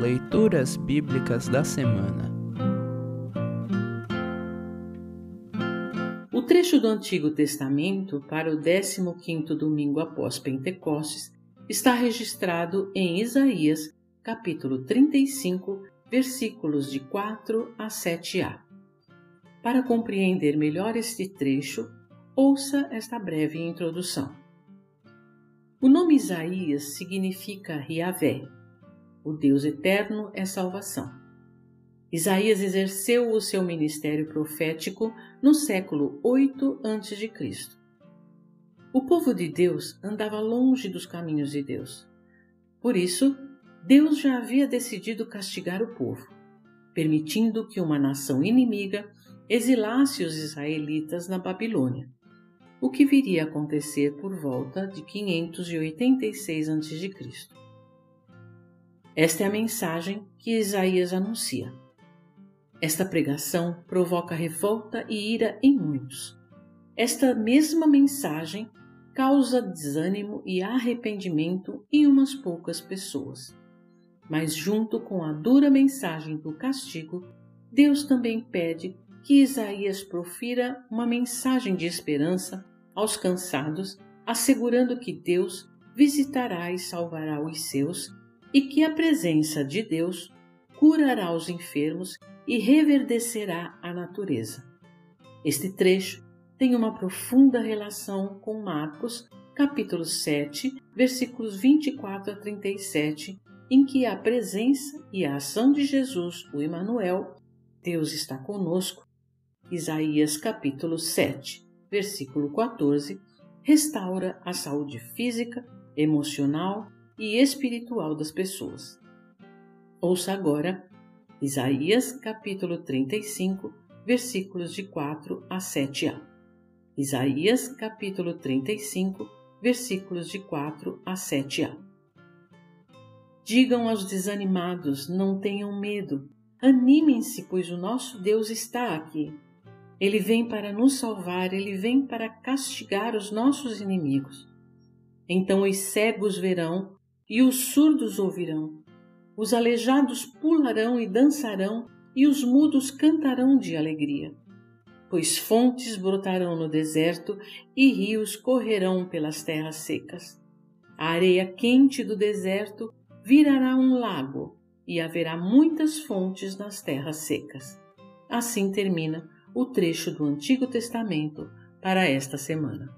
Leituras Bíblicas da Semana O trecho do Antigo Testamento para o 15º domingo após Pentecostes está registrado em Isaías, capítulo 35, versículos de 4 a 7a. Para compreender melhor este trecho, ouça esta breve introdução. O nome Isaías significa Riavé. O Deus eterno é salvação. Isaías exerceu o seu ministério profético no século 8 a.C. O povo de Deus andava longe dos caminhos de Deus. Por isso, Deus já havia decidido castigar o povo, permitindo que uma nação inimiga exilasse os israelitas na Babilônia o que viria a acontecer por volta de 586 a.C. Esta é a mensagem que Isaías anuncia. Esta pregação provoca revolta e ira em muitos. Esta mesma mensagem causa desânimo e arrependimento em umas poucas pessoas. Mas, junto com a dura mensagem do castigo, Deus também pede que Isaías profira uma mensagem de esperança aos cansados, assegurando que Deus visitará e salvará os seus e que a presença de Deus curará os enfermos e reverdecerá a natureza. Este trecho tem uma profunda relação com Marcos, capítulo 7, versículos 24 a 37, em que a presença e a ação de Jesus, o Emanuel, Deus está conosco, Isaías capítulo 7, versículo 14, restaura a saúde física, emocional e espiritual das pessoas. Ouça agora Isaías capítulo 35, versículos de 4 a 7a. Isaías capítulo 35, versículos de 4 a 7a. Digam aos desanimados: não tenham medo. Animem-se, pois o nosso Deus está aqui. Ele vem para nos salvar, ele vem para castigar os nossos inimigos. Então os cegos verão e os surdos ouvirão. Os aleijados pularão e dançarão, e os mudos cantarão de alegria. Pois fontes brotarão no deserto e rios correrão pelas terras secas. A areia quente do deserto virará um lago, e haverá muitas fontes nas terras secas. Assim termina o trecho do Antigo Testamento para esta semana.